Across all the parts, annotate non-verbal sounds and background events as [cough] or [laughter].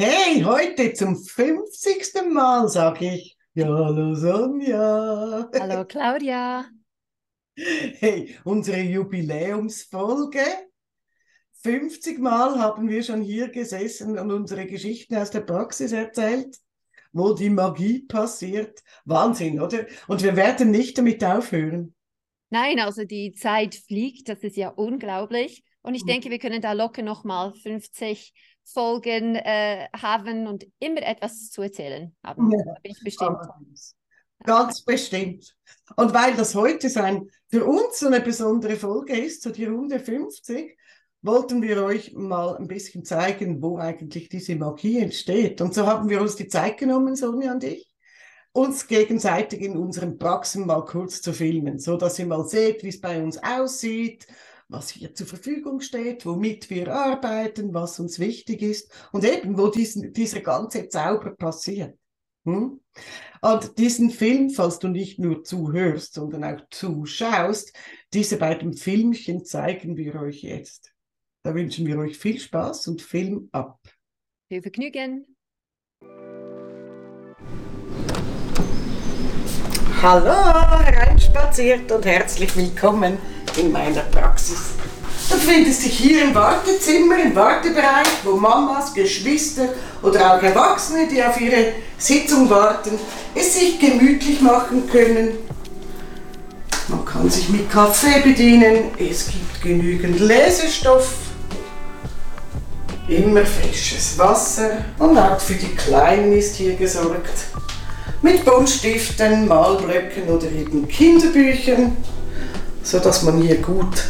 Hey, heute zum 50. Mal sage ich, ja, hallo Sonja. Hallo Claudia. [laughs] Hey, unsere Jubiläumsfolge. 50 Mal haben wir schon hier gesessen und unsere Geschichten aus der Praxis erzählt, wo die Magie passiert. Wahnsinn, oder? Und wir werden nicht damit aufhören. Nein, also die Zeit fliegt, das ist ja unglaublich. Und ich denke, wir können da locker nochmal 50 Folgen äh, haben und immer etwas zu erzählen haben. Ja, da bin ich bestimmt. Ganz bestimmt. Und weil das heute sein, für uns so eine besondere Folge ist, so die Runde 50, wollten wir euch mal ein bisschen zeigen, wo eigentlich diese Magie entsteht. Und so haben wir uns die Zeit genommen, Sonja und ich, uns gegenseitig in unseren Praxen mal kurz zu filmen, so dass ihr mal seht, wie es bei uns aussieht, was hier zur Verfügung steht, womit wir arbeiten, was uns wichtig ist und eben, wo diesen, dieser ganze Zauber passiert. Hm? Und diesen Film, falls du nicht nur zuhörst, sondern auch zuschaust, diese beiden Filmchen zeigen wir euch jetzt. Da wünschen wir euch viel Spaß und Film ab. Viel Vergnügen. Hallo, hereinspaziert und herzlich willkommen in meiner Praxis. Du findest dich hier im Wartezimmer, im Wartebereich, wo Mamas, Geschwister oder auch Erwachsene, die auf ihre Sitzung warten, es sich gemütlich machen können. Man kann sich mit Kaffee bedienen, es gibt genügend Lesestoff, immer frisches Wasser und auch für die Kleinen ist hier gesorgt. Mit Buntstiften, Malblöcken oder eben Kinderbüchern sodass man hier gut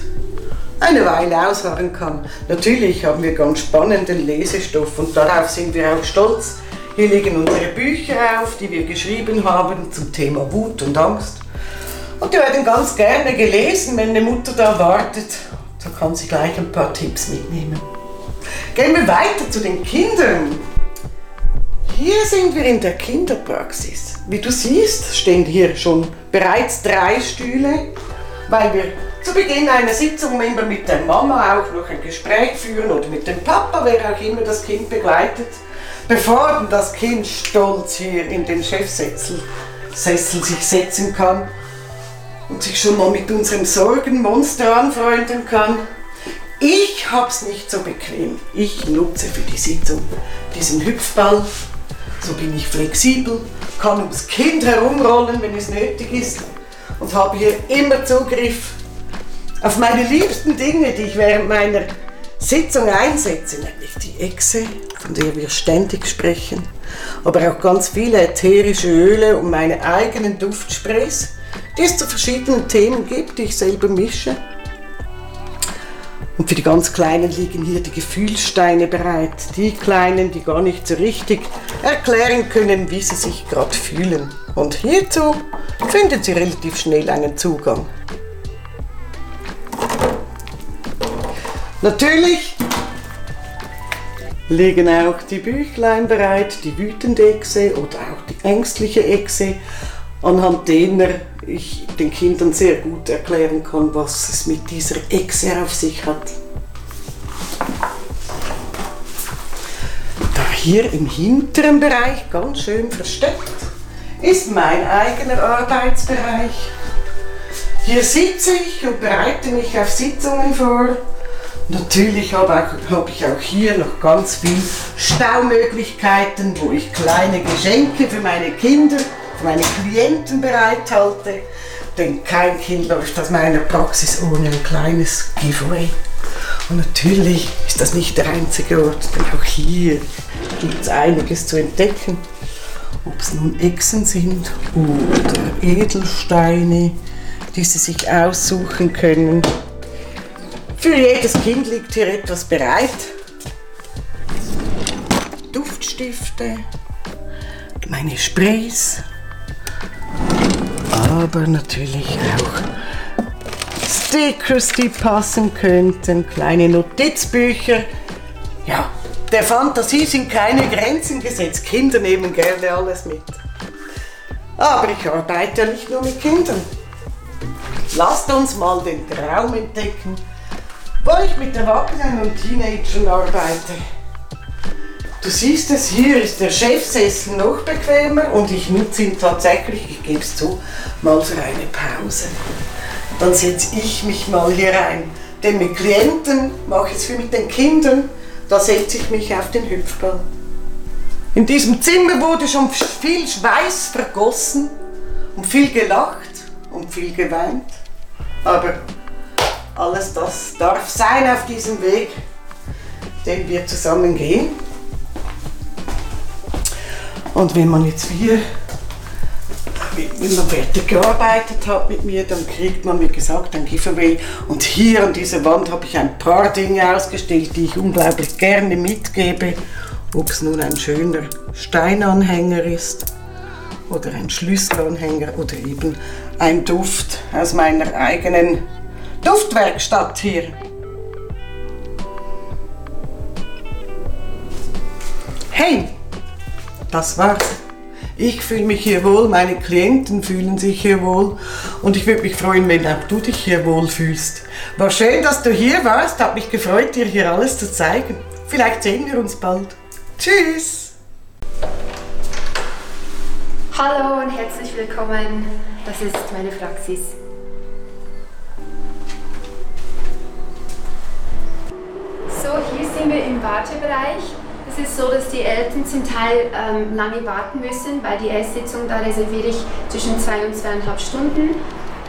eine Weile ausharren kann. Natürlich haben wir ganz spannenden Lesestoff und darauf sind wir auch stolz. Hier liegen unsere Bücher auf, die wir geschrieben haben zum Thema Wut und Angst. Und die werden ganz gerne gelesen, wenn eine Mutter da wartet. Da kann sie gleich ein paar Tipps mitnehmen. Gehen wir weiter zu den Kindern. Hier sind wir in der Kinderpraxis. Wie du siehst, stehen hier schon bereits drei Stühle weil wir zu Beginn einer Sitzung immer mit der Mama auch noch ein Gespräch führen oder mit dem Papa, wer auch immer das Kind begleitet, bevor das Kind stolz hier in den Chefsessel Sessel sich setzen kann und sich schon mal mit unserem Sorgenmonster anfreunden kann. Ich hab's nicht so bequem. Ich nutze für die Sitzung diesen Hüpfball. So bin ich flexibel, kann ums Kind herumrollen, wenn es nötig ist und habe hier immer Zugriff auf meine liebsten Dinge, die ich während meiner Sitzung einsetze, nämlich die Echse, von der wir ständig sprechen, aber auch ganz viele ätherische Öle und meine eigenen Duftsprays, die es zu verschiedenen Themen gibt, die ich selber mische. Und für die ganz Kleinen liegen hier die Gefühlssteine bereit. Die Kleinen, die gar nicht so richtig erklären können, wie sie sich gerade fühlen. Und hierzu finden Sie relativ schnell einen Zugang. Natürlich liegen auch die Büchlein bereit, die wütende Echse oder auch die ängstliche Echse, anhand derer ich den Kindern sehr gut erklären kann, was es mit dieser Echse auf sich hat. Da hier im hinteren Bereich, ganz schön versteckt, ist mein eigener Arbeitsbereich. Hier sitze ich und bereite mich auf Sitzungen vor. Natürlich habe, ich auch hier noch ganz viele Staumöglichkeiten, wo ich kleine Geschenke für meine Kinder meine Klienten bereithalte. Denn kein Kind läuft aus meiner Praxis ohne ein kleines Giveaway. Und natürlich ist das nicht der einzige Ort, denn auch hier gibt es einiges zu entdecken. Ob es nun Echsen sind oder Edelsteine, die sie sich aussuchen können. Für jedes Kind liegt hier etwas bereit. Duftstifte, meine Sprays, aber natürlich auch Stickers, die passen könnten, kleine Notizbücher. Ja, der Fantasie sind keine Grenzen gesetzt. Kinder nehmen gerne alles mit. Aber ich arbeite ja nicht nur mit Kindern. Lasst uns mal den Traum entdecken, wo ich mit Erwachsenen und Teenagern arbeite. Du siehst es, hier ist der Chefsessel noch bequemer und ich nutze ihn tatsächlich, ich gebe es zu, mal für eine Pause. Dann setze ich mich mal hier rein. Denn mit Klienten mache ich es wie mit den Kindern, da setze ich mich auf den Hüpfball. In diesem Zimmer wurde schon viel Schweiß vergossen und viel gelacht und viel geweint. Aber alles das darf sein auf diesem Weg, den wir zusammen gehen. Und wenn man jetzt wie, wenn man fertig gearbeitet hat mit mir, dann kriegt man, wie gesagt, ein Giveaway. Und hier an dieser Wand habe ich ein paar Dinge ausgestellt, die ich unglaublich gerne mitgebe. Ob es nun ein schöner Steinanhänger ist oder ein Schlüsselanhänger oder eben ein Duft aus meiner eigenen Duftwerkstatt hier. Hey, das war's. Ich fühle mich hier wohl, meine Klienten fühlen sich hier wohl und ich würde mich freuen, wenn auch du dich hier wohl fühlst. War schön, dass du hier warst, hat mich gefreut, dir hier alles zu zeigen. Vielleicht sehen wir uns bald. Tschüss! Hallo und herzlich willkommen. Das ist meine Praxis. So, hier sind wir im Wartebereich. Es ist so, dass die Eltern zum Teil ähm, lange warten müssen, weil die Esssitzung, da reserviere ich zwischen zwei und zweieinhalb Stunden.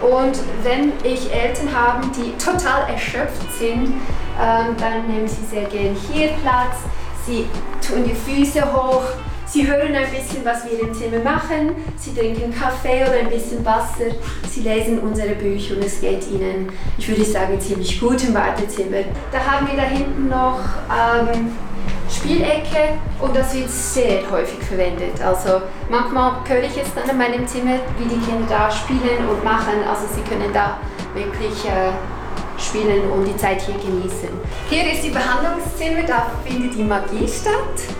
Und wenn ich Eltern habe, die [laughs] total erschöpft sind, ähm, dann nehmen sie sehr gern hier Platz. Sie tun die Füße hoch, Sie hören ein bisschen, was wir im Zimmer machen. Sie trinken Kaffee oder ein bisschen Wasser. Sie lesen unsere Bücher und es geht ihnen, ich würde sagen, ziemlich gut im Wartezimmer. Da haben wir da hinten noch ähm, Spielecke und das wird sehr häufig verwendet. Also manchmal höre ich es dann in meinem Zimmer, wie die Kinder da spielen und machen. Also sie können da wirklich äh, spielen und die Zeit hier genießen. Hier ist die Behandlungszimmer, da findet die Magie statt.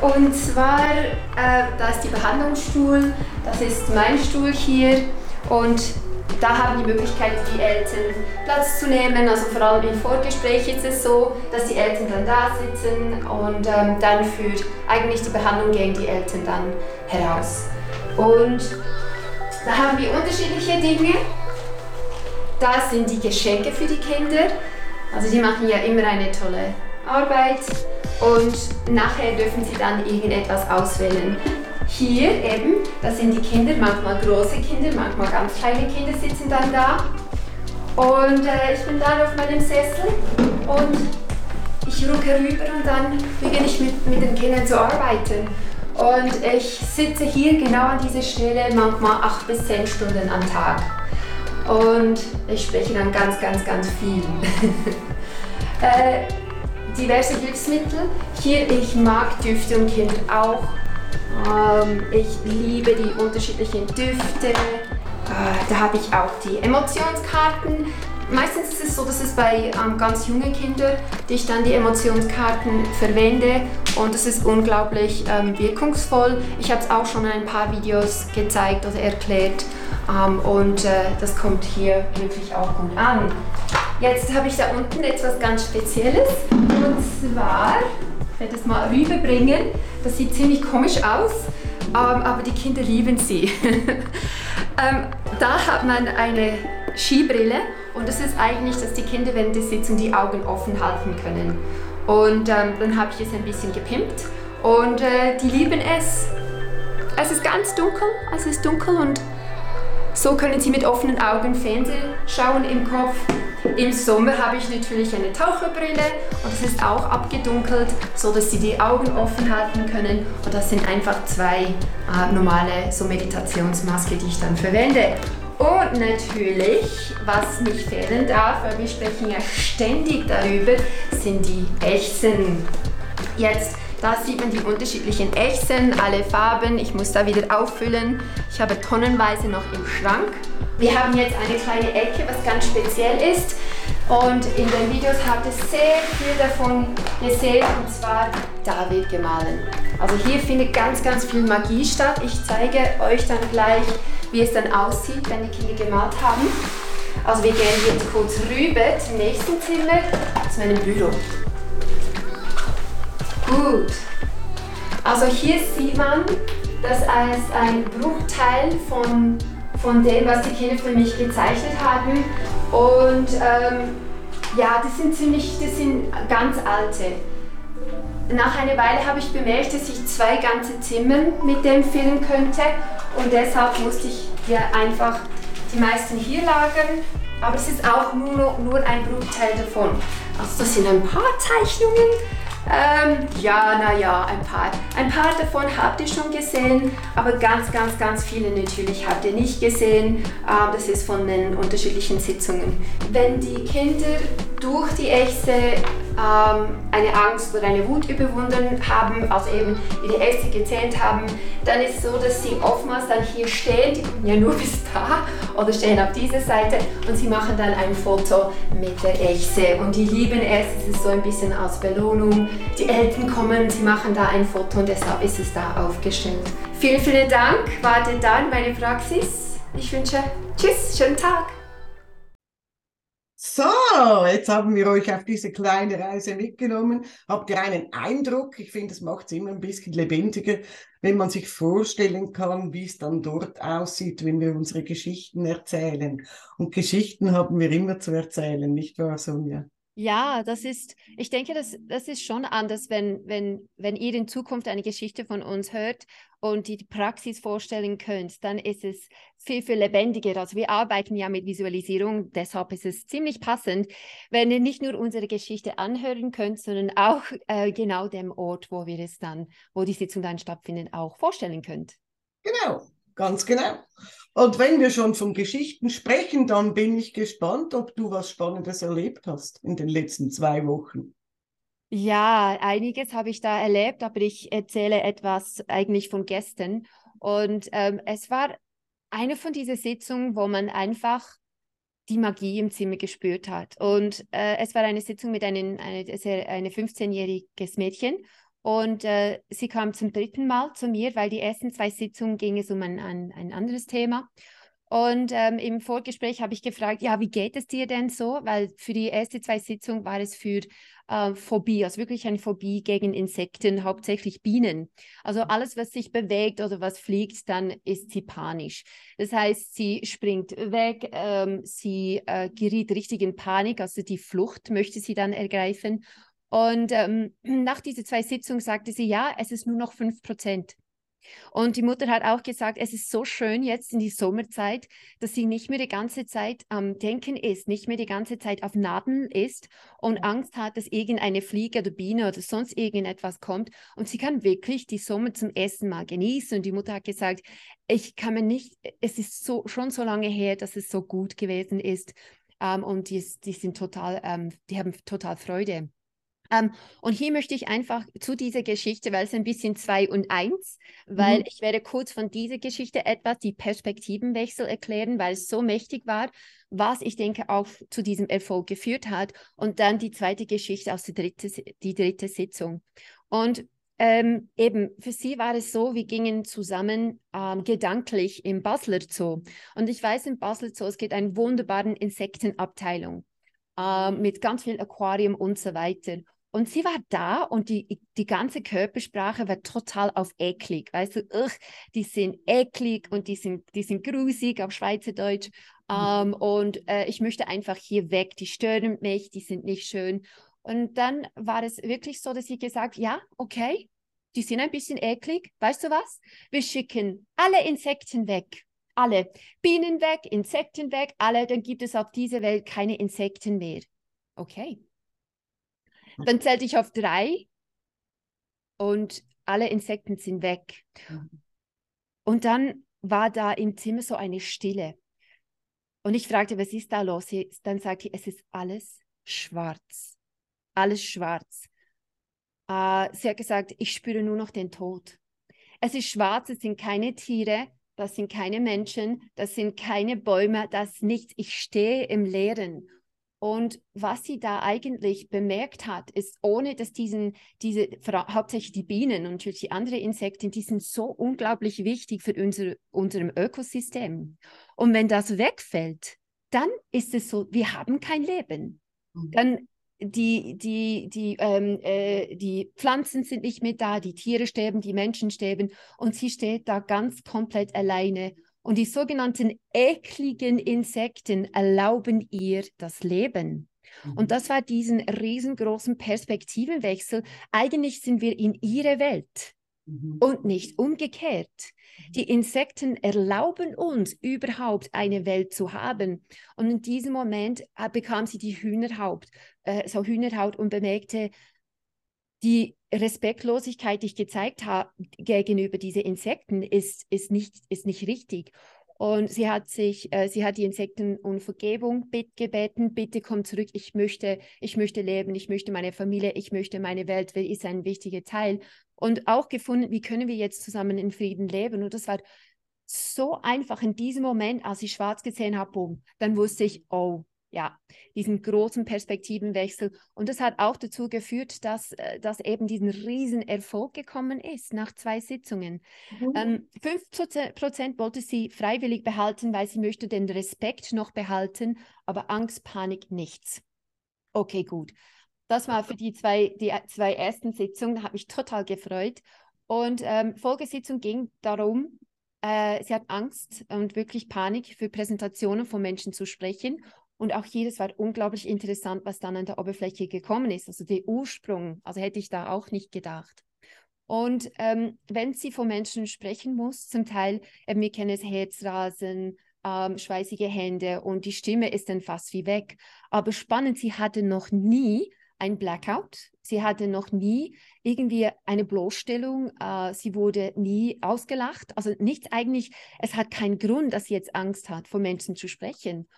Und zwar, äh, da ist die Behandlungsstuhl, das ist mein Stuhl hier und da haben die Möglichkeit, die Eltern Platz zu nehmen. Also vor allem im Vorgespräch ist es so, dass die Eltern dann da sitzen und ähm, dann für eigentlich die Behandlung gehen die Eltern dann heraus. Und da haben wir unterschiedliche Dinge. Da sind die Geschenke für die Kinder. Also die machen ja immer eine tolle Arbeit und nachher dürfen sie dann irgendetwas auswählen. Hier eben, da sind die Kinder, manchmal große Kinder, manchmal ganz kleine Kinder sitzen dann da. Und äh, ich bin dann auf meinem Sessel und ich rucke rüber und dann beginne ich mit, mit den Kindern zu arbeiten. Und ich sitze hier genau an dieser Stelle manchmal acht bis zehn Stunden am Tag. Und ich spreche dann ganz, ganz, ganz viel. [laughs] äh, diverse Hilfsmittel. Hier, ich mag Düfte und Kind auch. Ähm, ich liebe die unterschiedlichen Düfte. Äh, da habe ich auch die Emotionskarten. Meistens ist es so, dass es bei ähm, ganz jungen Kindern, die ich dann die Emotionskarten verwende und das ist unglaublich ähm, wirkungsvoll. Ich habe es auch schon in ein paar Videos gezeigt oder erklärt ähm, und äh, das kommt hier wirklich auch gut an. Jetzt habe ich da unten etwas ganz Spezielles und zwar, ich werde es mal rüberbringen, das sieht ziemlich komisch aus, ähm, aber die Kinder lieben sie. [laughs] ähm, da hat man eine Skibrille und das ist eigentlich, dass die Kinder während der Sitzung die Augen offen halten können. Und ähm, dann habe ich es ein bisschen gepimpt und äh, die lieben es. Es ist ganz dunkel, es ist dunkel und so können sie mit offenen Augen Fernsehen schauen im Kopf im Sommer habe ich natürlich eine Taucherbrille und es ist auch abgedunkelt, so dass Sie die Augen offen halten können. Und das sind einfach zwei äh, normale so Meditationsmaske, die ich dann verwende. Und natürlich, was nicht fehlen darf, weil wir sprechen ja ständig darüber, sind die Ächzen. Jetzt da sieht man die unterschiedlichen Ächzen, alle Farben. Ich muss da wieder auffüllen. Ich habe tonnenweise noch im Schrank. Wir haben jetzt eine kleine Ecke, was ganz speziell ist. Und in den Videos habt ihr sehr viel davon gesehen, und zwar da wird gemahlen. Also hier findet ganz, ganz viel Magie statt. Ich zeige euch dann gleich, wie es dann aussieht, wenn die Kinder gemalt haben. Also wir gehen jetzt kurz rüber zum nächsten Zimmer, zu meinem Büro. Gut, Also hier sieht man, dass als ein Bruchteil von, von dem, was die Kinder für mich gezeichnet haben. Und ähm, ja, das sind ziemlich, das sind ganz alte. Nach einer Weile habe ich bemerkt, dass ich zwei ganze Zimmer mit dem füllen könnte und deshalb musste ich hier einfach die meisten hier lagern, aber es ist auch nur, nur ein Bruchteil davon. Also das sind ein paar Zeichnungen, ähm, ja, naja, ein paar. Ein paar davon habt ihr schon gesehen, aber ganz, ganz, ganz viele natürlich habt ihr nicht gesehen. Ähm, das ist von den unterschiedlichen Sitzungen. Wenn die Kinder durch die Echse ähm, eine Angst oder eine Wut überwunden haben, also eben die Echse gezählt haben, dann ist es so, dass sie oftmals dann hier stehen, die kommen ja nur [laughs] bis da oder stehen auf dieser Seite und sie machen dann ein Foto mit der Echse und die lieben es, es ist so ein bisschen als Belohnung. Die Eltern kommen, sie machen da ein Foto und deshalb ist es da aufgestellt. Vielen, vielen Dank, wartet dann meine Praxis. Ich wünsche Tschüss, schönen Tag. So, jetzt haben wir euch auf diese kleine Reise mitgenommen. Habt ihr einen Eindruck? Ich finde, es macht es immer ein bisschen lebendiger, wenn man sich vorstellen kann, wie es dann dort aussieht, wenn wir unsere Geschichten erzählen. Und Geschichten haben wir immer zu erzählen, nicht wahr, Sonja? Ja, das ist, ich denke, das, das ist schon anders, wenn, wenn, wenn ihr in Zukunft eine Geschichte von uns hört und die Praxis vorstellen könnt, dann ist es viel, viel lebendiger. Also wir arbeiten ja mit Visualisierung, deshalb ist es ziemlich passend, wenn ihr nicht nur unsere Geschichte anhören könnt, sondern auch äh, genau dem Ort, wo wir es dann, wo die Sitzung dann stattfindet, auch vorstellen könnt. Genau, ganz genau. Und wenn wir schon von Geschichten sprechen, dann bin ich gespannt, ob du was Spannendes erlebt hast in den letzten zwei Wochen. Ja, einiges habe ich da erlebt, aber ich erzähle etwas eigentlich von gestern. Und ähm, es war eine von diesen Sitzungen, wo man einfach die Magie im Zimmer gespürt hat. Und äh, es war eine Sitzung mit einem eine, eine 15-jähriges Mädchen und äh, sie kam zum dritten Mal zu mir, weil die ersten zwei Sitzungen ging es um ein, ein, ein anderes Thema. Und ähm, im Vorgespräch habe ich gefragt, ja, wie geht es dir denn so? Weil für die erste zwei Sitzungen war es für äh, Phobie, also wirklich eine Phobie gegen Insekten, hauptsächlich Bienen. Also alles, was sich bewegt oder was fliegt, dann ist sie panisch. Das heißt, sie springt weg, ähm, sie äh, geriet richtig in Panik, also die Flucht möchte sie dann ergreifen. Und ähm, [clears throat] nach diesen zwei Sitzungen sagte sie, ja, es ist nur noch 5 Prozent. Und die Mutter hat auch gesagt, es ist so schön jetzt in die Sommerzeit, dass sie nicht mehr die ganze Zeit am Denken ist, nicht mehr die ganze Zeit auf Nadeln ist und Angst hat, dass irgendeine Fliege oder Biene oder sonst irgendetwas kommt. Und sie kann wirklich die Sommer zum ersten Mal genießen. Und die Mutter hat gesagt, ich kann mir nicht, es ist so, schon so lange her, dass es so gut gewesen ist. Ähm, und die, die sind total, ähm, die haben total Freude. Ähm, und hier möchte ich einfach zu dieser Geschichte, weil es ein bisschen zwei und eins, weil mhm. ich werde kurz von dieser Geschichte etwas die Perspektivenwechsel erklären, weil es so mächtig war, was ich denke auch zu diesem Erfolg geführt hat. Und dann die zweite Geschichte aus der dritte, die dritte Sitzung. Und ähm, eben, für sie war es so, wir gingen zusammen ähm, gedanklich im Basler Zoo. Und ich weiß, im Basler Zoo, es gibt eine wunderbare Insektenabteilung äh, mit ganz viel Aquarium und so weiter. Und sie war da und die, die ganze Körpersprache war total auf eklig. Weißt du, ugh, die sind eklig und die sind, die sind grusig auf Schweizerdeutsch. Mhm. Um, und äh, ich möchte einfach hier weg. Die stören mich, die sind nicht schön. Und dann war es wirklich so, dass sie gesagt, ja, okay, die sind ein bisschen eklig. Weißt du was? Wir schicken alle Insekten weg. Alle. Bienen weg, Insekten weg, alle. Dann gibt es auf dieser Welt keine Insekten mehr. Okay. Dann zählte ich auf drei und alle Insekten sind weg. Und dann war da im Zimmer so eine Stille. Und ich fragte, was ist da los? Dann sagte sie, es ist alles schwarz. Alles schwarz. Uh, sie hat gesagt, ich spüre nur noch den Tod. Es ist schwarz, es sind keine Tiere, das sind keine Menschen, das sind keine Bäume, das ist nichts. Ich stehe im Leeren. Und was sie da eigentlich bemerkt hat, ist, ohne dass diesen, diese, hauptsächlich die Bienen und natürlich die anderen Insekten, die sind so unglaublich wichtig für unser, unserem Ökosystem. Und wenn das wegfällt, dann ist es so, wir haben kein Leben. Mhm. Dann die, die, die, ähm, äh, die Pflanzen sind nicht mehr da, die Tiere sterben, die Menschen sterben und sie steht da ganz komplett alleine. Und die sogenannten ekligen Insekten erlauben ihr das Leben. Und mhm. das war diesen riesengroßen Perspektivenwechsel. Eigentlich sind wir in ihre Welt mhm. und nicht umgekehrt. Mhm. Die Insekten erlauben uns überhaupt eine Welt zu haben. Und in diesem Moment äh, bekam sie die Hühnerhaut, äh, so Hühnerhaut und bemerkte, die Respektlosigkeit, die ich gezeigt habe gegenüber diesen Insekten, ist, ist, nicht, ist nicht richtig. Und sie hat sich, äh, sie hat die Insekten um Vergebung gebeten, bitte komm zurück, ich möchte, ich möchte leben, ich möchte meine Familie, ich möchte meine Welt, ist ein wichtiger Teil. Und auch gefunden, wie können wir jetzt zusammen in Frieden leben. Und das war so einfach in diesem Moment, als ich schwarz gesehen habe, boom, dann wusste ich, oh, ja, diesen großen Perspektivenwechsel. Und das hat auch dazu geführt, dass, äh, dass eben diesen riesen Erfolg gekommen ist nach zwei Sitzungen. Mhm. Ähm, 5% wollte sie freiwillig behalten, weil sie möchte den Respekt noch behalten, aber Angst, Panik, nichts. Okay, gut. Das war für die zwei, die zwei ersten Sitzungen, hat mich total gefreut. Und ähm, Folgesitzung ging darum, äh, sie hat Angst und wirklich Panik für Präsentationen von Menschen zu sprechen und auch hier, es war unglaublich interessant, was dann an der Oberfläche gekommen ist. Also der Ursprung, also hätte ich da auch nicht gedacht. Und ähm, wenn sie von Menschen sprechen muss, zum Teil, äh, wir kennen es Herzrasen, ähm, schweißige Hände und die Stimme ist dann fast wie weg. Aber spannend, sie hatte noch nie ein Blackout. Sie hatte noch nie irgendwie eine Bloßstellung. Äh, sie wurde nie ausgelacht. Also nichts eigentlich. Es hat keinen Grund, dass sie jetzt Angst hat, vor Menschen zu sprechen.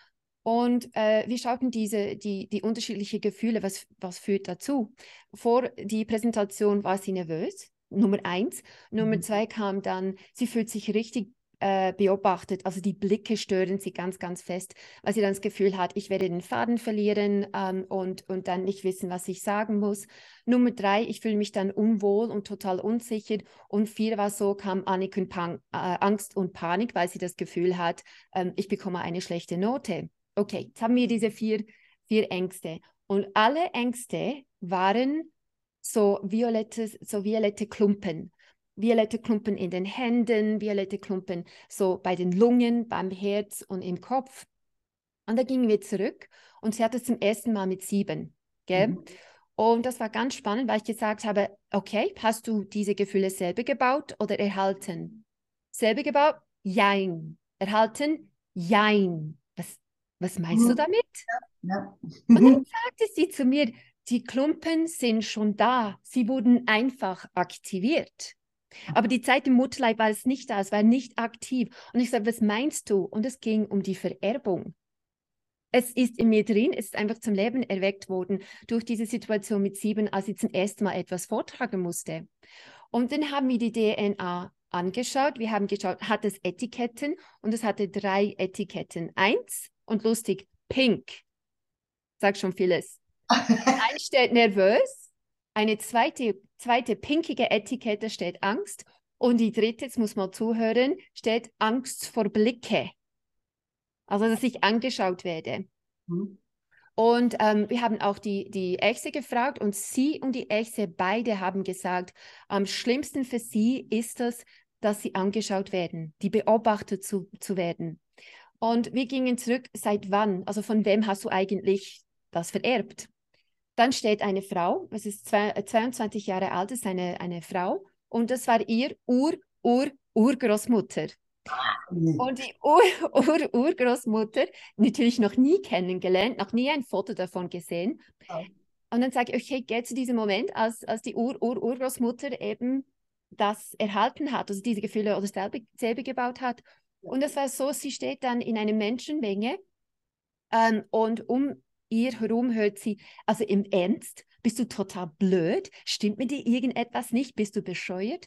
Und äh, wir schauten diese, die, die unterschiedlichen Gefühle, was, was führt dazu. Vor die Präsentation war sie nervös, Nummer eins. Nummer mhm. zwei kam dann, sie fühlt sich richtig äh, beobachtet, also die Blicke stören sie ganz, ganz fest, weil sie dann das Gefühl hat, ich werde den Faden verlieren ähm, und, und dann nicht wissen, was ich sagen muss. Nummer drei, ich fühle mich dann unwohl und total unsicher. Und vier war so, kam Annik und Pan äh, Angst und Panik, weil sie das Gefühl hat, ähm, ich bekomme eine schlechte Note. Okay, jetzt haben wir diese vier, vier Ängste. Und alle Ängste waren so violette, so violette Klumpen. Violette Klumpen in den Händen, violette Klumpen so bei den Lungen, beim Herz und im Kopf. Und da gingen wir zurück und sie hatte zum ersten Mal mit sieben. Gell? Mhm. Und das war ganz spannend, weil ich gesagt habe, okay, hast du diese Gefühle selber gebaut oder erhalten? Selber gebaut? Jein. Erhalten? Jein. Was meinst du damit? Ja. Und dann [laughs] sagte sie zu mir, die Klumpen sind schon da, sie wurden einfach aktiviert. Aber die Zeit im Mutterleib war es nicht da, es war nicht aktiv. Und ich sagte, was meinst du? Und es ging um die Vererbung. Es ist in mir drin, es ist einfach zum Leben erweckt worden durch diese Situation mit sieben, als sie zum ersten Mal etwas vortragen musste. Und dann haben wir die DNA angeschaut. Wir haben geschaut, hat es Etiketten? Und es hatte drei Etiketten. Eins, und lustig, pink. Sagt schon vieles. [laughs] Ein steht nervös, eine zweite, zweite pinkige Etikette steht Angst und die dritte, jetzt muss man zuhören, steht Angst vor Blicke. Also, dass ich angeschaut werde. Mhm. Und ähm, wir haben auch die, die Echse gefragt und sie und die Echse beide haben gesagt, am schlimmsten für sie ist es, dass sie angeschaut werden, die beobachtet zu, zu werden. Und wir gingen zurück, seit wann, also von wem hast du eigentlich das vererbt? Dann steht eine Frau, es ist zwei, 22 Jahre alt, ist eine, eine Frau und das war ihr Ur, Ur, Urgroßmutter. Und die Ur, Ur, natürlich noch nie kennengelernt, noch nie ein Foto davon gesehen. Und dann sage ich, okay, geh zu diesem Moment, als, als die Ur, Ur, Urgroßmutter eben das erhalten hat, also diese Gefühle oder selber, selber gebaut hat und es war so, sie steht dann in einer Menschenmenge ähm, und um ihr herum hört sie, also im Ernst, bist du total blöd? Stimmt mit dir irgendetwas nicht? Bist du bescheuert?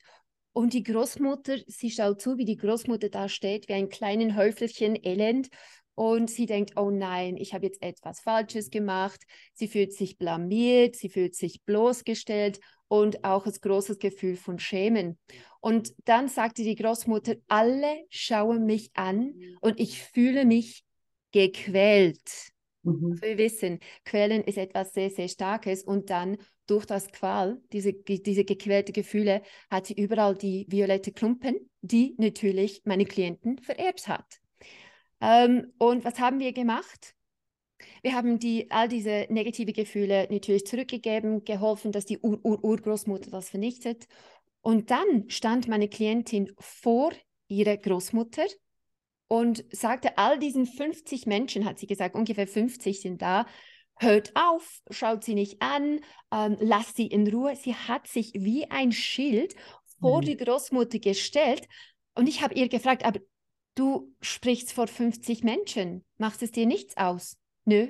Und die Großmutter, sie schaut zu, wie die Großmutter da steht, wie ein kleines Häufelchen Elend. Und sie denkt, oh nein, ich habe jetzt etwas Falsches gemacht. Sie fühlt sich blamiert, sie fühlt sich bloßgestellt und auch ein großes Gefühl von Schämen. Und dann sagte die Großmutter, alle schauen mich an und ich fühle mich gequält. Mhm. Also wir wissen, Quälen ist etwas sehr, sehr Starkes und dann durch das Qual, diese, diese gequälte Gefühle, hat sie überall die violette Klumpen, die natürlich meine Klienten vererbt hat. Ähm, und was haben wir gemacht? Wir haben die, all diese negative Gefühle natürlich zurückgegeben, geholfen, dass die Ur-Ur-Urgroßmutter das vernichtet. Und dann stand meine Klientin vor ihrer Großmutter und sagte, all diesen 50 Menschen, hat sie gesagt, ungefähr 50 sind da, hört auf, schaut sie nicht an, ähm, lasst sie in Ruhe. Sie hat sich wie ein Schild vor mhm. die Großmutter gestellt und ich habe ihr gefragt, aber du sprichst vor 50 Menschen, macht es dir nichts aus? Nö.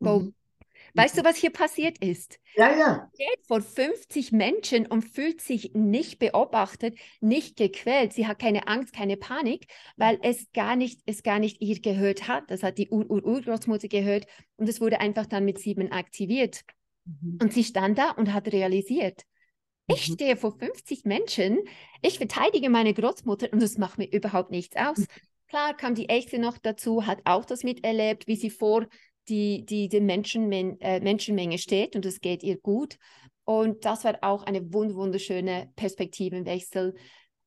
Mhm. Weißt du, was hier passiert ist? Ja, ja. Sie steht vor 50 Menschen und fühlt sich nicht beobachtet, nicht gequält. Sie hat keine Angst, keine Panik, weil es gar nicht, es gar nicht ihr gehört hat. Das hat die Ur-Ur-Urgroßmutter gehört und es wurde einfach dann mit sieben aktiviert. Mhm. Und sie stand da und hat realisiert, ich mhm. stehe vor 50 Menschen, ich verteidige meine Großmutter und das macht mir überhaupt nichts aus. Klar kam die Echte noch dazu, hat auch das miterlebt, wie sie vor die, die, die Menschenmen äh, Menschenmenge steht und es geht ihr gut. Und das war auch eine wund wunderschöne Perspektivenwechsel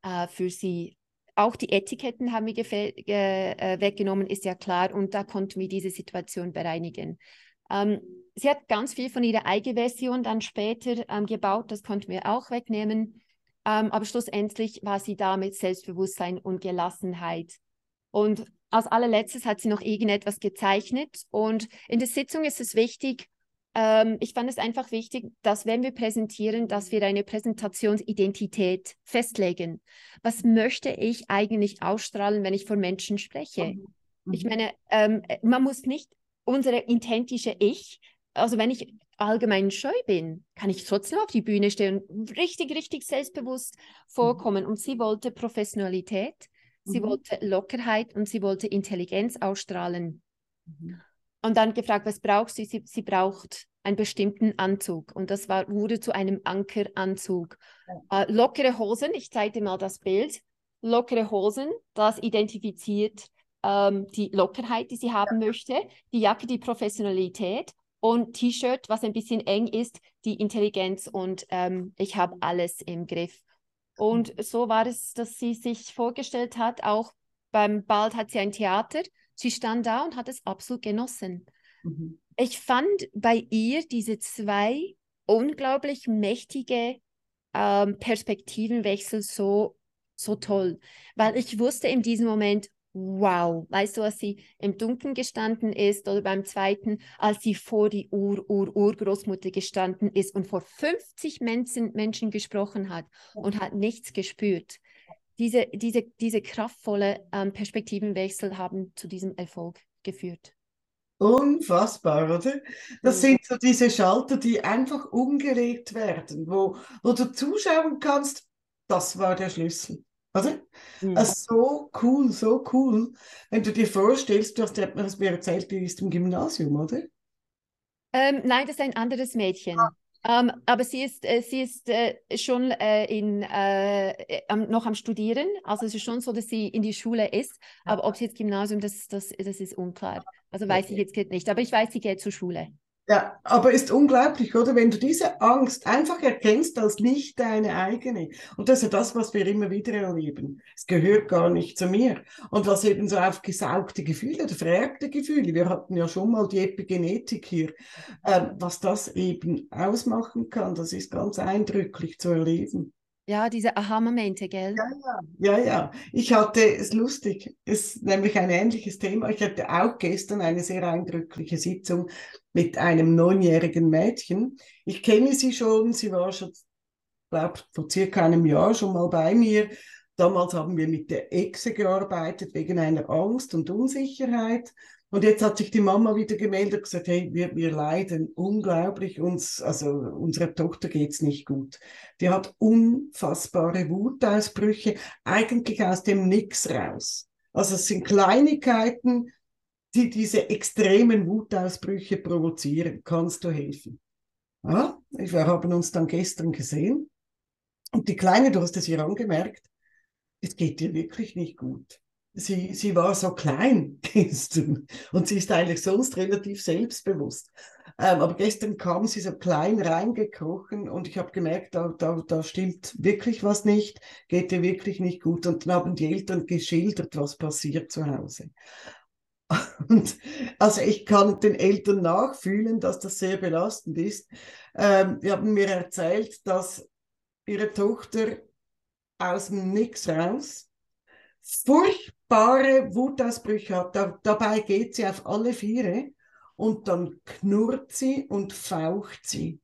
äh, für sie. Auch die Etiketten haben wir äh, weggenommen, ist ja klar. Und da konnten wir diese Situation bereinigen. Ähm, sie hat ganz viel von ihrer Eigenversion dann später ähm, gebaut, das konnten wir auch wegnehmen. Ähm, aber schlussendlich war sie da mit Selbstbewusstsein und Gelassenheit. Und als allerletztes hat sie noch irgendetwas gezeichnet. Und in der Sitzung ist es wichtig, ähm, ich fand es einfach wichtig, dass wenn wir präsentieren, dass wir eine Präsentationsidentität festlegen. Was möchte ich eigentlich ausstrahlen, wenn ich vor Menschen spreche? Mhm. Ich meine, ähm, man muss nicht unsere intentische Ich, also wenn ich allgemein scheu bin, kann ich trotzdem auf die Bühne stehen und richtig, richtig selbstbewusst vorkommen. Und sie wollte Professionalität sie mhm. wollte Lockerheit und sie wollte Intelligenz ausstrahlen. Mhm. Und dann gefragt, was brauchst du? Sie, sie braucht einen bestimmten Anzug. Und das war, wurde zu einem Ankeranzug. Ja. Äh, lockere Hosen, ich zeige dir mal das Bild. Lockere Hosen, das identifiziert ähm, die Lockerheit, die sie haben ja. möchte. Die Jacke, die Professionalität. Und T-Shirt, was ein bisschen eng ist, die Intelligenz und ähm, ich habe alles im Griff. Und so war es, dass sie sich vorgestellt hat, auch beim Bald hat sie ein Theater. Sie stand da und hat es absolut genossen. Mhm. Ich fand bei ihr diese zwei unglaublich mächtige ähm, Perspektivenwechsel so, so toll, weil ich wusste in diesem Moment, wow, weißt du, als sie im Dunkeln gestanden ist oder beim zweiten, als sie vor die Ur-Ur-Urgroßmutter gestanden ist und vor 50 Menschen, Menschen gesprochen hat und hat nichts gespürt. Diese, diese, diese kraftvolle ähm, Perspektivenwechsel haben zu diesem Erfolg geführt. Unfassbar, oder? Das sind so diese Schalter, die einfach umgelegt werden, wo, wo du zuschauen kannst, das war der Schlüssel. Oder? Mhm. Also so cool, so cool. Wenn du dir vorstellst, du hast, mir erzählt, du bist im Gymnasium, oder? Ähm, nein, das ist ein anderes Mädchen. Ah. Ähm, aber sie ist, äh, sie ist äh, schon äh, in, äh, noch am Studieren. Also es ist schon so, dass sie in die Schule ist. Aber ob sie jetzt Gymnasium, das, das, das ist unklar. Also weiß okay. ich jetzt nicht. Aber ich weiß, sie geht zur Schule. Ja, aber ist unglaublich, oder? Wenn du diese Angst einfach erkennst als nicht deine eigene. Und das ist ja das, was wir immer wieder erleben. Es gehört gar nicht zu mir. Und was eben so aufgesaugte Gefühle oder vererbte Gefühle, wir hatten ja schon mal die Epigenetik hier, äh, was das eben ausmachen kann, das ist ganz eindrücklich zu erleben. Ja, diese Aha-Momente, gell? Ja, ja, ja, ja. Ich hatte, es lustig, ist nämlich ein ähnliches Thema. Ich hatte auch gestern eine sehr eindrückliche Sitzung mit einem neunjährigen Mädchen. Ich kenne sie schon, sie war schon, glaube vor circa einem Jahr schon mal bei mir. Damals haben wir mit der Exe gearbeitet wegen einer Angst und Unsicherheit. Und jetzt hat sich die Mama wieder gemeldet und gesagt, hey, wir, wir leiden unglaublich, uns, also unserer Tochter geht's nicht gut. Die hat unfassbare Wutausbrüche, eigentlich aus dem Nix raus. Also es sind Kleinigkeiten, die diese extremen Wutausbrüche provozieren. Kannst du helfen? Ja, wir haben uns dann gestern gesehen und die Kleine, du hast es ihr angemerkt, es geht dir wirklich nicht gut. sie, sie war so klein [laughs] gestern und sie ist eigentlich sonst relativ selbstbewusst. Ähm, aber gestern kam sie so klein reingekrochen und ich habe gemerkt, da, da, da stimmt wirklich was nicht, geht ihr wirklich nicht gut. Und dann haben die Eltern geschildert, was passiert zu Hause. Und also ich kann den Eltern nachfühlen, dass das sehr belastend ist. Ähm, die haben mir erzählt, dass ihre Tochter aus dem Nix raus furchtbare Wutausbrüche hat. Da, dabei geht sie auf alle Viere und dann knurrt sie und faucht sie.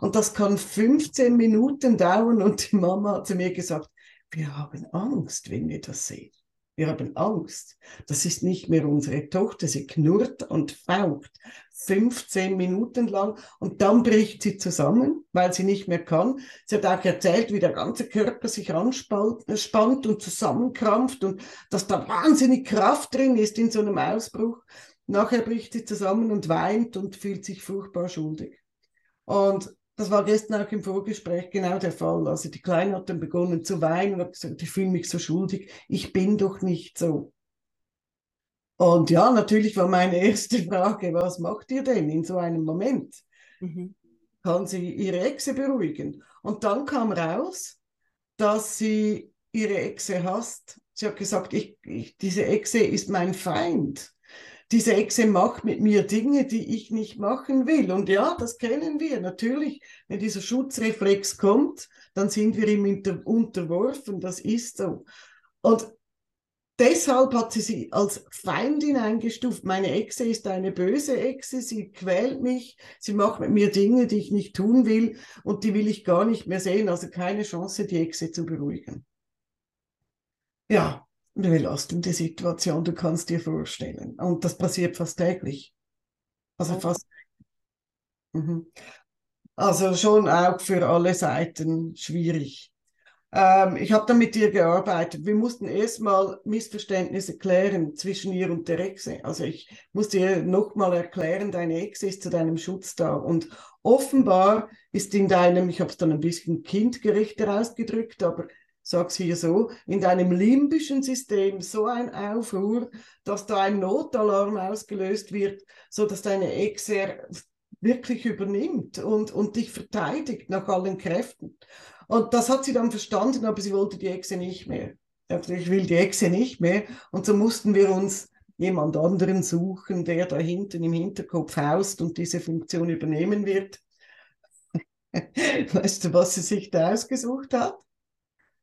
Und das kann 15 Minuten dauern und die Mama hat zu mir gesagt, wir haben Angst, wenn wir das sehen. Wir haben Angst. Das ist nicht mehr unsere Tochter. Sie knurrt und faucht 15 Minuten lang und dann bricht sie zusammen, weil sie nicht mehr kann. Sie hat auch erzählt, wie der ganze Körper sich anspannt und zusammenkrampft und dass da wahnsinnig Kraft drin ist in so einem Ausbruch. Nachher bricht sie zusammen und weint und fühlt sich furchtbar schuldig. Und das war gestern auch im Vorgespräch genau der Fall. Also die Kleine hat dann begonnen zu weinen und hat gesagt, ich fühle mich so schuldig, ich bin doch nicht so. Und ja, natürlich war meine erste [laughs] Frage, was macht ihr denn in so einem Moment? Mhm. Kann sie ihre Echse beruhigen? Und dann kam raus, dass sie ihre Echse hasst. Sie hat gesagt, ich, ich, diese Echse ist mein Feind diese Echse macht mit mir Dinge, die ich nicht machen will. Und ja, das kennen wir natürlich. Wenn dieser Schutzreflex kommt, dann sind wir ihm unterworfen. Das ist so. Und deshalb hat sie sie als Feindin eingestuft. Meine Echse ist eine böse Echse. Sie quält mich. Sie macht mit mir Dinge, die ich nicht tun will. Und die will ich gar nicht mehr sehen. Also keine Chance, die Echse zu beruhigen. Ja, belastende Situation, du kannst dir vorstellen. Und das passiert fast täglich. Also fast. Mhm. Also schon auch für alle Seiten schwierig. Ähm, ich habe dann mit ihr gearbeitet. Wir mussten erstmal Missverständnisse klären zwischen ihr und der Echse. Also ich musste ihr nochmal erklären, deine Echse ist zu deinem Schutz da. Und offenbar ist in deinem, ich habe es dann ein bisschen kindgerechter ausgedrückt, aber sag's hier so, in deinem limbischen System so ein Aufruhr, dass da ein Notalarm ausgelöst wird, so dass deine Echse wirklich übernimmt und, und dich verteidigt nach allen Kräften. Und das hat sie dann verstanden, aber sie wollte die Echse nicht mehr. Also ich will die Echse nicht mehr. Und so mussten wir uns jemand anderen suchen, der da hinten im Hinterkopf haust und diese Funktion übernehmen wird. [laughs] Weißt du, was sie sich da ausgesucht hat?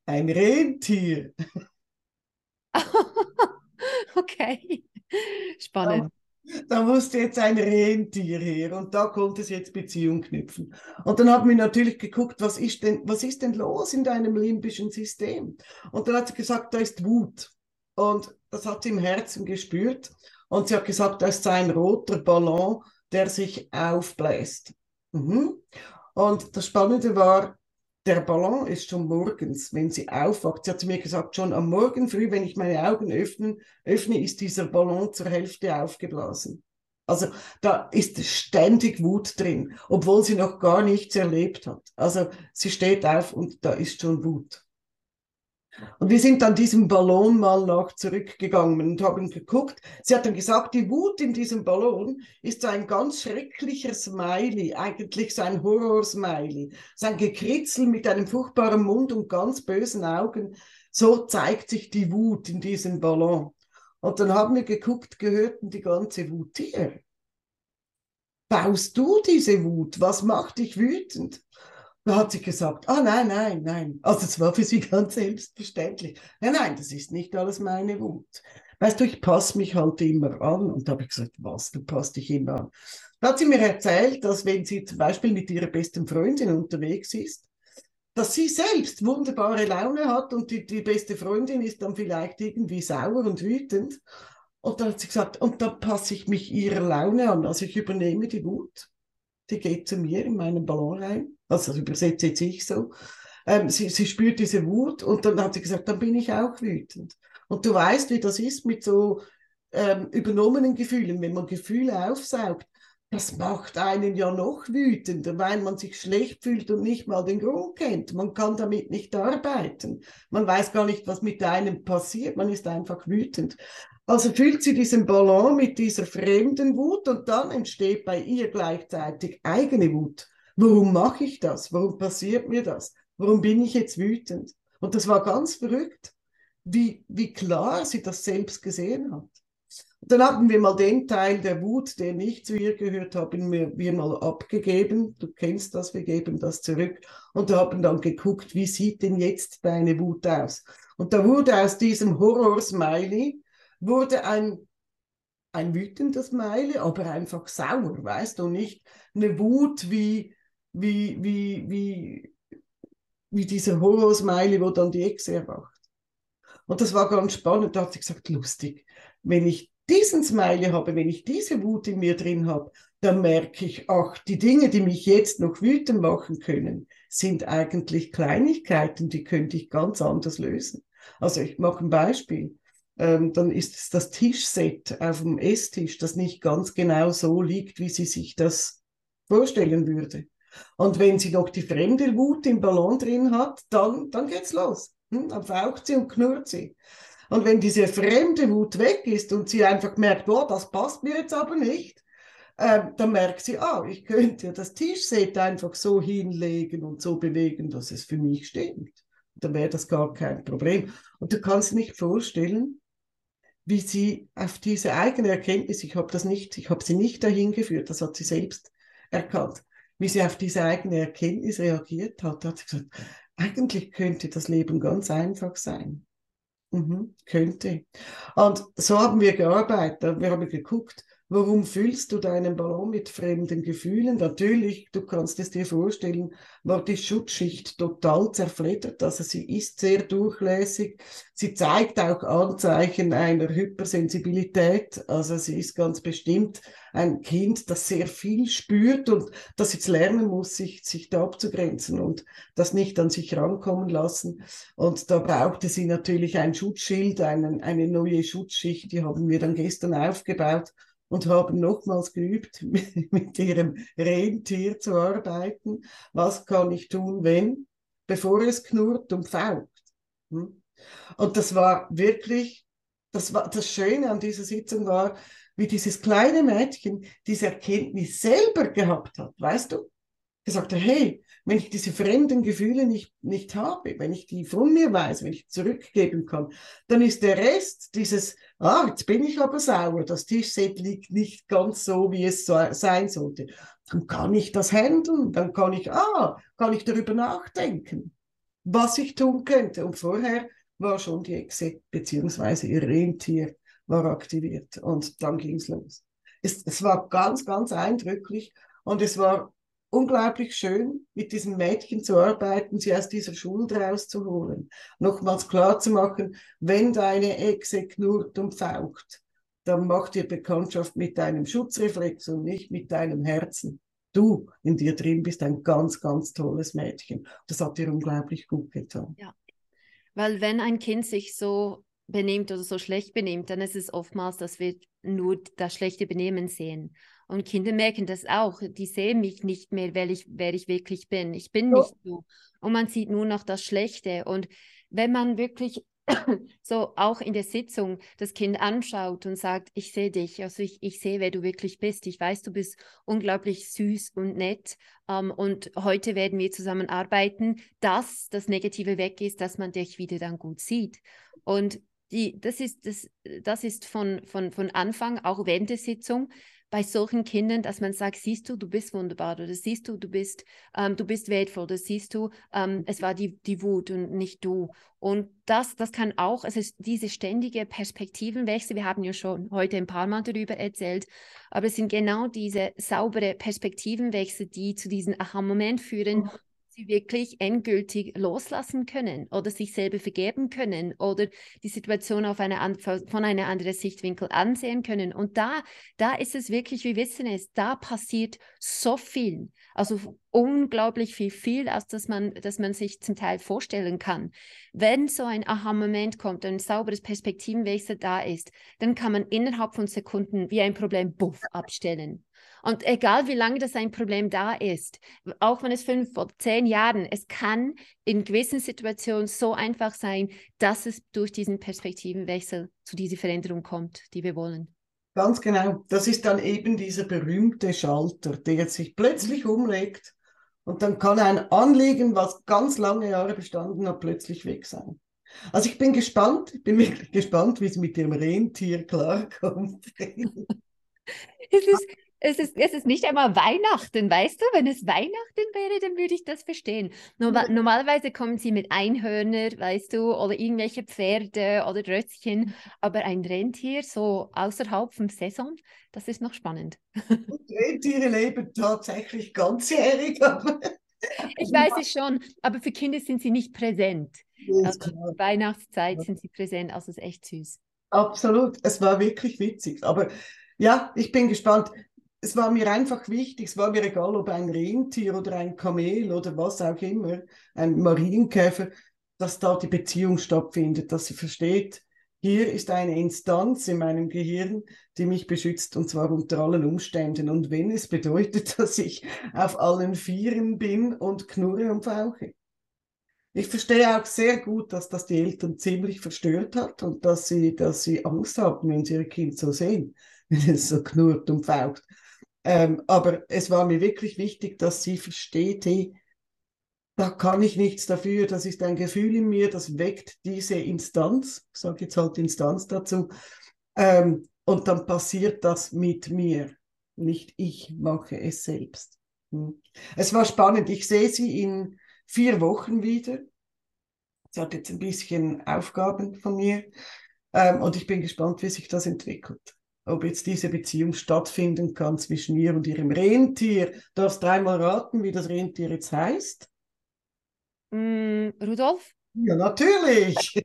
Ein Rentier. [laughs] okay, spannend. Da, da, musste jetzt ein Rentier her und da konnte es jetzt Beziehung knüpfen. Und dann haben wir natürlich geguckt, was ist denn, was ist denn los in deinem limbischen System? Und dann hat sie gesagt, da ist Wut. Und das hat sie im Herzen gespürt. Und sie hat gesagt, das ist ein roter Ballon, der sich aufbläst. Mhm. Und das Spannende war, der Ballon ist schon morgens, wenn sie aufwacht. Sie hat zu mir gesagt, schon am Morgen früh, wenn ich meine Augen öffne, öffne ist dieser Ballon zur Hälfte aufgeblasen. Also da ist ständig Wut drin, obwohl sie noch gar nichts erlebt hat. Also sie steht auf und da ist schon Wut. Und wir sind dann diesem Ballon mal nach zurückgegangen und haben geguckt. Sie hat dann gesagt, die Wut in diesem Ballon ist so ein ganz schrecklicher Smiley, eigentlich so ein Horror-Smiley. So ein Gekritzel mit einem furchtbaren Mund und ganz bösen Augen. So zeigt sich die Wut in diesem Ballon. Und dann haben wir geguckt, gehörten die ganze Wut dir? Baust du diese Wut? Was macht dich wütend? Da hat sie gesagt, ah nein, nein, nein. Also es war für sie [laughs] ganz selbstverständlich. Nein, nein, das ist nicht alles meine Wut. Weißt du, ich passe mich halt immer an. Und da habe ich gesagt, was, du passt dich immer an. Da hat sie mir erzählt, dass wenn sie zum Beispiel mit ihrer besten Freundin unterwegs ist, dass sie selbst wunderbare Laune hat und die, die beste Freundin ist dann vielleicht irgendwie sauer und wütend. Und dann hat sie gesagt, und da passe ich mich ihrer Laune an. Also ich übernehme die Wut. Die geht zu mir in meinen Ballon rein also das übersetze jetzt ich so, ähm, sie, sie spürt diese Wut und dann hat sie gesagt, dann bin ich auch wütend. Und du weißt, wie das ist mit so ähm, übernommenen Gefühlen, wenn man Gefühle aufsaugt, das macht einen ja noch wütender, weil man sich schlecht fühlt und nicht mal den Grund kennt. Man kann damit nicht arbeiten. Man weiß gar nicht, was mit einem passiert. Man ist einfach wütend. Also fühlt sie diesen Ballon mit dieser fremden Wut und dann entsteht bei ihr gleichzeitig eigene Wut. Warum mache ich das? Warum passiert mir das? Warum bin ich jetzt wütend? Und das war ganz verrückt, wie, wie klar sie das selbst gesehen hat. Dann hatten wir mal den Teil der Wut, der nicht zu ihr gehört, haben wir, wir mal abgegeben. Du kennst das, wir geben das zurück und haben dann geguckt, wie sieht denn jetzt deine Wut aus? Und da wurde aus diesem Horror-Smiley wurde ein, ein wütender Smiley, aber einfach sauer, weißt du, nicht eine Wut wie, wie, wie, wie, wie dieser Horror-Smiley, wo dann die Ex erwacht. Und das war ganz spannend, da hat sie gesagt, lustig, wenn ich diesen Smiley habe, wenn ich diese Wut in mir drin habe, dann merke ich, ach, die Dinge, die mich jetzt noch wütend machen können, sind eigentlich Kleinigkeiten, die könnte ich ganz anders lösen. Also ich mache ein Beispiel. Ähm, dann ist es das Tischset auf dem Esstisch, das nicht ganz genau so liegt, wie sie sich das vorstellen würde. Und wenn sie noch die fremde Wut im Ballon drin hat, dann, dann geht's los. Hm? Dann faucht sie und knurrt sie. Und wenn diese fremde Wut weg ist und sie einfach merkt, oh, das passt mir jetzt aber nicht, äh, dann merkt sie, ah, ich könnte das Tischset einfach so hinlegen und so bewegen, dass es für mich stimmt. Dann wäre das gar kein Problem. Und du kannst nicht vorstellen, wie sie auf diese eigene Erkenntnis, ich habe das nicht, ich habe sie nicht dahin geführt, das hat sie selbst erkannt, wie sie auf diese eigene Erkenntnis reagiert hat, hat sie gesagt, eigentlich könnte das Leben ganz einfach sein. Mhm, könnte. Und so haben wir gearbeitet. Wir haben geguckt, Warum füllst du deinen Ballon mit fremden Gefühlen? Natürlich, du kannst es dir vorstellen, war die Schutzschicht total zerfleddert. Also sie ist sehr durchlässig. Sie zeigt auch Anzeichen einer Hypersensibilität. Also sie ist ganz bestimmt ein Kind, das sehr viel spürt und das jetzt lernen muss, sich, sich da abzugrenzen und das nicht an sich rankommen lassen. Und da brauchte sie natürlich ein Schutzschild, einen, eine neue Schutzschicht, die haben wir dann gestern aufgebaut und haben nochmals geübt, [laughs] mit ihrem Rentier zu arbeiten. Was kann ich tun, wenn, bevor es knurrt und faucht? Hm? Und das war wirklich, das war das Schöne an dieser Sitzung war, wie dieses kleine Mädchen diese Erkenntnis selber gehabt hat, weißt du? Gesagt hey, wenn ich diese fremden Gefühle nicht, nicht habe, wenn ich die von mir weiß, wenn ich zurückgeben kann, dann ist der Rest dieses, ah, jetzt bin ich aber sauer, das Tischset liegt nicht ganz so, wie es so sein sollte. Dann kann ich das handeln, dann kann ich, ah, kann ich darüber nachdenken, was ich tun könnte. Und vorher war schon die Exe, beziehungsweise ihr Rentier war aktiviert und dann ging es los. Es war ganz, ganz eindrücklich und es war unglaublich schön, mit diesem Mädchen zu arbeiten, sie aus dieser Schuld rauszuholen. Nochmals klar zu machen, wenn deine Exe knurrt und faucht, dann mach dir Bekanntschaft mit deinem Schutzreflex und nicht mit deinem Herzen. Du in dir drin bist ein ganz, ganz tolles Mädchen. Das hat dir unglaublich gut getan. Ja, weil wenn ein Kind sich so benimmt oder so schlecht benimmt, dann ist es oftmals, dass wir nur das schlechte Benehmen sehen. Und Kinder merken das auch. Die sehen mich nicht mehr, wer ich, wer ich wirklich bin. Ich bin nicht so. Und man sieht nur noch das Schlechte. Und wenn man wirklich [clears throat] so auch in der Sitzung das Kind anschaut und sagt, ich sehe dich, also ich, ich sehe, wer du wirklich bist. Ich weiß, du bist unglaublich süß und nett. Ähm, und heute werden wir zusammen arbeiten, dass das Negative weg ist, dass man dich wieder dann gut sieht. Und die, das ist, das, das ist von, von, von Anfang, auch während der Sitzung, bei solchen Kindern, dass man sagt, siehst du, du bist wunderbar oder siehst du, du bist, ähm, du bist wertvoll oder siehst du, ähm, es war die, die Wut und nicht du. Und das, das kann auch, es ist diese ständige Perspektivenwechsel, wir haben ja schon heute ein paar Mal darüber erzählt, aber es sind genau diese saubere Perspektivenwechsel, die zu diesem Aha-Moment führen, mhm sie wirklich endgültig loslassen können oder sich selber vergeben können oder die Situation auf eine, von einer anderen Sichtwinkel ansehen können. Und da, da ist es wirklich, wir wissen es, da passiert so viel, also unglaublich viel, viel, als dass man, dass man sich zum Teil vorstellen kann. Wenn so ein Aha-Moment kommt, ein sauberes Perspektivenwechsel da ist, dann kann man innerhalb von Sekunden wie ein Problem buff abstellen. Und egal wie lange das ein Problem da ist, auch wenn es fünf oder zehn Jahren, es kann in gewissen Situationen so einfach sein, dass es durch diesen Perspektivenwechsel zu dieser Veränderung kommt, die wir wollen. Ganz genau. Das ist dann eben dieser berühmte Schalter, der sich plötzlich umlegt und dann kann ein Anliegen, was ganz lange Jahre bestanden hat, plötzlich weg sein. Also ich bin gespannt, ich bin wirklich [laughs] gespannt, wie es mit dem Rentier klarkommt. [laughs] es ist, es ist, es ist nicht einmal Weihnachten, weißt du? Wenn es Weihnachten wäre, dann würde ich das verstehen. Normal, normalerweise kommen sie mit Einhörner, weißt du, oder irgendwelche Pferde oder Rötzchen. Aber ein Rentier so außerhalb vom Saison, das ist noch spannend. [laughs] Und Rentiere leben tatsächlich ganzjährig. [laughs] ich weiß es schon, aber für Kinder sind sie nicht präsent. Also Weihnachtszeit sind sie präsent, also es ist echt süß. Absolut, es war wirklich witzig. Aber ja, ich bin gespannt es war mir einfach wichtig, es war mir egal, ob ein Rentier oder ein Kamel oder was auch immer, ein Marienkäfer, dass da die Beziehung stattfindet, dass sie versteht, hier ist eine Instanz in meinem Gehirn, die mich beschützt und zwar unter allen Umständen. Und wenn es bedeutet, [laughs] dass ich auf allen Vieren bin und knurre und fauche. Ich verstehe auch sehr gut, dass das die Eltern ziemlich verstört hat und dass sie, dass sie Angst haben, wenn sie ihr Kind so sehen, [laughs] wenn es so knurrt und faucht. Ähm, aber es war mir wirklich wichtig, dass sie versteht, hey, da kann ich nichts dafür, das ist ein Gefühl in mir, das weckt diese Instanz, ich sage jetzt halt Instanz dazu, ähm, und dann passiert das mit mir, nicht ich mache es selbst. Hm. Es war spannend, ich sehe sie in vier Wochen wieder. Sie hat jetzt ein bisschen Aufgaben von mir ähm, und ich bin gespannt, wie sich das entwickelt ob jetzt diese Beziehung stattfinden kann zwischen ihr und ihrem Rentier. Du darfst dreimal raten, wie das Rentier jetzt heißt. Mm, Rudolf? Ja, natürlich.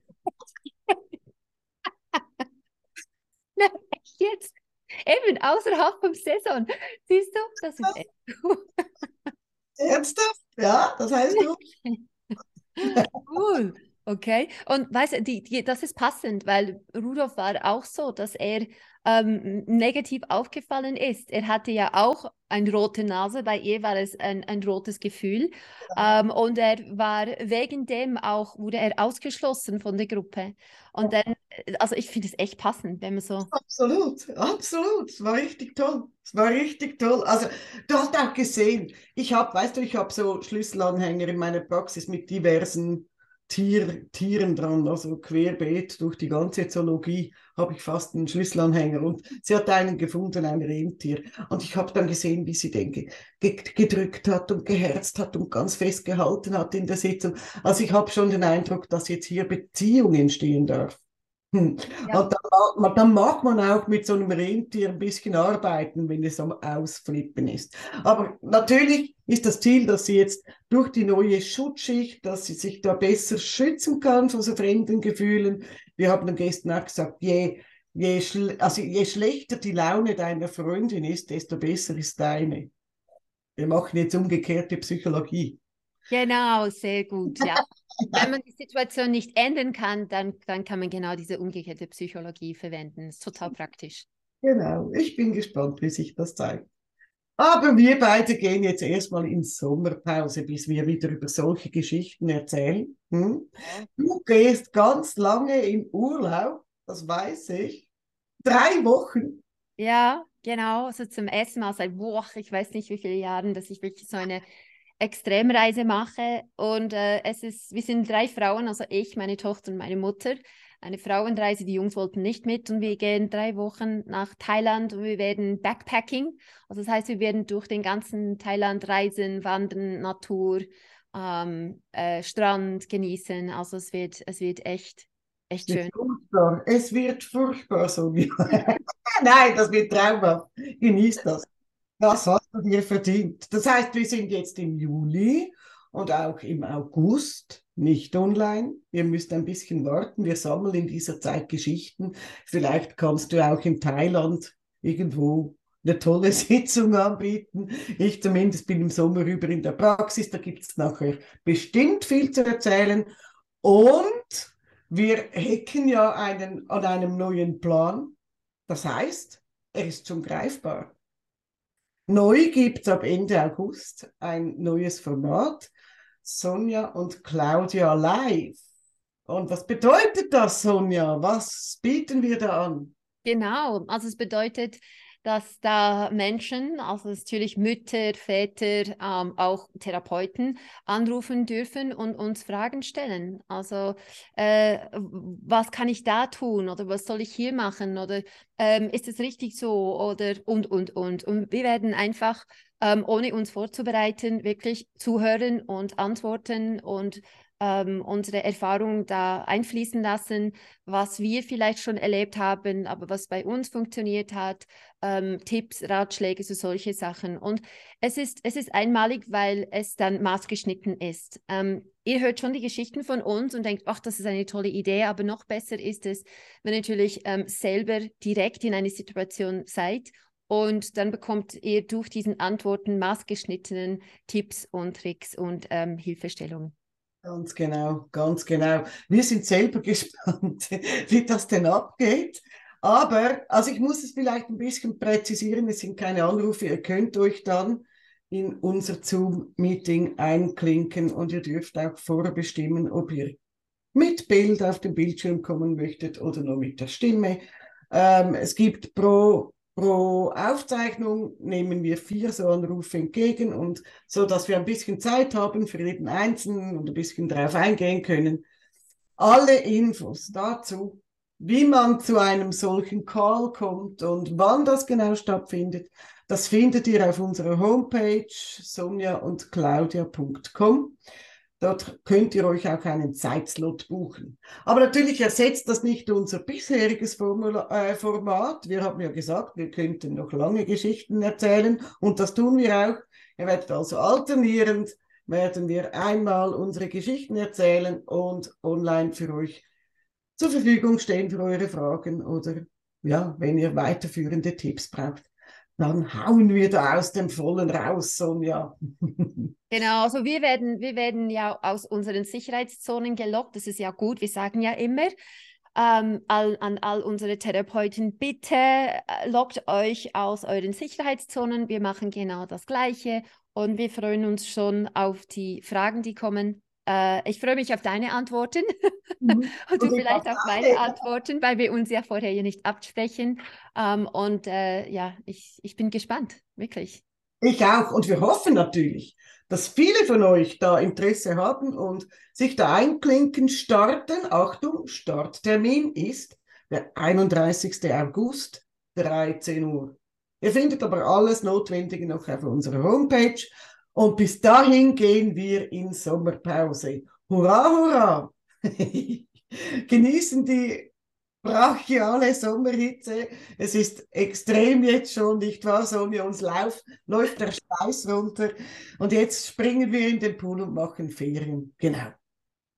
[laughs] Na, jetzt. Eben außerhalb vom Saison. Siehst du, das ist echt [laughs] Ernsthaft? Ja, das heißt du. [laughs] cool. Okay. Und weißt du, die, die, das ist passend, weil Rudolf war auch so, dass er ähm, negativ aufgefallen ist. Er hatte ja auch eine rote Nase, bei ihr war es ein, ein rotes Gefühl. Ähm, und er war wegen dem auch, wurde er ausgeschlossen von der Gruppe. Und dann, also ich finde es echt passend, wenn man so. Absolut, absolut. Es war richtig toll. Es war richtig toll. Also du hast auch gesehen, ich habe, weißt du, ich habe so Schlüsselanhänger in meiner Praxis mit diversen Tier, Tieren dran, also querbeet durch die ganze Zoologie habe ich fast einen Schlüsselanhänger und sie hat einen gefunden, ein Rentier und ich habe dann gesehen, wie sie den ge gedrückt hat und geherzt hat und ganz fest gehalten hat in der Sitzung. Also ich habe schon den Eindruck, dass jetzt hier Beziehung entstehen darf. Ja. Und dann, dann, mag man auch mit so einem Rentier ein bisschen arbeiten, wenn es am Ausflippen ist. Aber natürlich ist das Ziel, dass sie jetzt durch die neue Schutzschicht, dass sie sich da besser schützen kann vor so fremden Gefühlen. Wir haben dann gestern auch gesagt, je, je, also je schlechter die Laune deiner Freundin ist, desto besser ist deine. Wir machen jetzt umgekehrte Psychologie. Genau, sehr gut, ja. Wenn man die Situation nicht ändern kann, dann, dann kann man genau diese umgekehrte Psychologie verwenden. Das ist total praktisch. Genau, ich bin gespannt, wie sich das zeigt. Aber wir beide gehen jetzt erstmal in Sommerpause, bis wir wieder über solche Geschichten erzählen. Hm? Du gehst ganz lange in Urlaub, das weiß ich. Drei Wochen. Ja, genau. Also zum ersten Mal seit, boah, ich weiß nicht wie viele Jahren, dass ich wirklich so eine Extremreise mache. Und äh, es ist, wir sind drei Frauen, also ich, meine Tochter und meine Mutter. Eine Frauenreise, die Jungs wollten nicht mit und wir gehen drei Wochen nach Thailand und wir werden Backpacking. Also das heißt, wir werden durch den ganzen Thailand reisen, wandern, Natur, ähm, äh, Strand genießen. Also es wird, es wird echt, echt schön. Furchtbar. Es wird furchtbar, so [laughs] Nein, das wird traumhaft. Genieß das. Das hast dir verdient. Das heißt, wir sind jetzt im Juli und auch im August nicht online. Ihr müsst ein bisschen warten. Wir sammeln in dieser Zeit Geschichten. Vielleicht kannst du auch in Thailand irgendwo eine tolle [laughs] Sitzung anbieten. Ich zumindest bin im Sommer über in der Praxis. Da gibt es nachher bestimmt viel zu erzählen. Und wir hacken ja einen, an einem neuen Plan. Das heißt, er ist schon greifbar. Neu gibt es ab Ende August ein neues Format. Sonja und Claudia live. Und was bedeutet das, Sonja? Was bieten wir da an? Genau, also es bedeutet, dass da Menschen, also natürlich Mütter, Väter, ähm, auch Therapeuten anrufen dürfen und uns Fragen stellen. Also äh, was kann ich da tun oder was soll ich hier machen oder ähm, ist es richtig so oder und, und, und. Und wir werden einfach, ähm, ohne uns vorzubereiten, wirklich zuhören und antworten und ähm, unsere Erfahrungen da einfließen lassen, was wir vielleicht schon erlebt haben, aber was bei uns funktioniert hat, ähm, Tipps, Ratschläge, so solche Sachen. Und es ist, es ist einmalig, weil es dann maßgeschnitten ist. Ähm, ihr hört schon die Geschichten von uns und denkt, ach, das ist eine tolle Idee, aber noch besser ist es, wenn ihr natürlich ähm, selber direkt in einer Situation seid und dann bekommt ihr durch diesen Antworten maßgeschnittenen Tipps und Tricks und ähm, Hilfestellungen. Ganz genau, ganz genau. Wir sind selber [laughs] gespannt, wie das denn abgeht. Aber, also ich muss es vielleicht ein bisschen präzisieren, es sind keine Anrufe, ihr könnt euch dann in unser Zoom-Meeting einklinken und ihr dürft auch vorbestimmen, ob ihr mit Bild auf den Bildschirm kommen möchtet oder nur mit der Stimme. Ähm, es gibt pro Pro Aufzeichnung nehmen wir vier so Anrufe entgegen und so, dass wir ein bisschen Zeit haben für jeden Einzelnen und ein bisschen darauf eingehen können. Alle Infos dazu, wie man zu einem solchen Call kommt und wann das genau stattfindet, das findet ihr auf unserer Homepage sonja und claudia.com. Dort könnt ihr euch auch einen Zeitslot buchen. Aber natürlich ersetzt das nicht unser bisheriges Formula äh, Format. Wir haben ja gesagt, wir könnten noch lange Geschichten erzählen und das tun wir auch. Ihr werdet also alternierend, werden wir einmal unsere Geschichten erzählen und online für euch zur Verfügung stehen für eure Fragen oder ja, wenn ihr weiterführende Tipps braucht dann hauen wir da aus dem Vollen raus, Sonja. [laughs] genau, also wir werden, wir werden ja aus unseren Sicherheitszonen gelockt. Das ist ja gut. Wir sagen ja immer ähm, all, an all unsere Therapeuten, bitte äh, lockt euch aus euren Sicherheitszonen. Wir machen genau das Gleiche und wir freuen uns schon auf die Fragen, die kommen. Äh, ich freue mich auf deine Antworten mhm. [laughs] und du vielleicht auf meine Antworten, weil wir uns ja vorher hier nicht absprechen. Ähm, und äh, ja, ich, ich bin gespannt, wirklich. Ich auch. Und wir hoffen natürlich, dass viele von euch da Interesse haben und sich da einklinken, starten. Achtung, Starttermin ist der 31. August, 13 Uhr. Ihr findet aber alles Notwendige noch auf unserer Homepage. Und bis dahin gehen wir in Sommerpause. Hurra, hurra! [laughs] Genießen die brachiale Sommerhitze. Es ist extrem jetzt schon, nicht wahr, Sonja? Uns lauf, läuft der Schweiß runter. Und jetzt springen wir in den Pool und machen Ferien. Genau.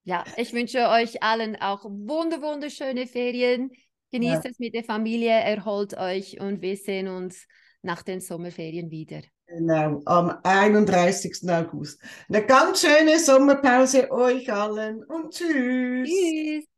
Ja, ich wünsche euch allen auch wunder, wunderschöne Ferien. Genießt ja. es mit der Familie, erholt euch und wir sehen uns nach den Sommerferien wieder. Genau, am 31. August. Eine ganz schöne Sommerpause euch allen und tschüss. Tschüss.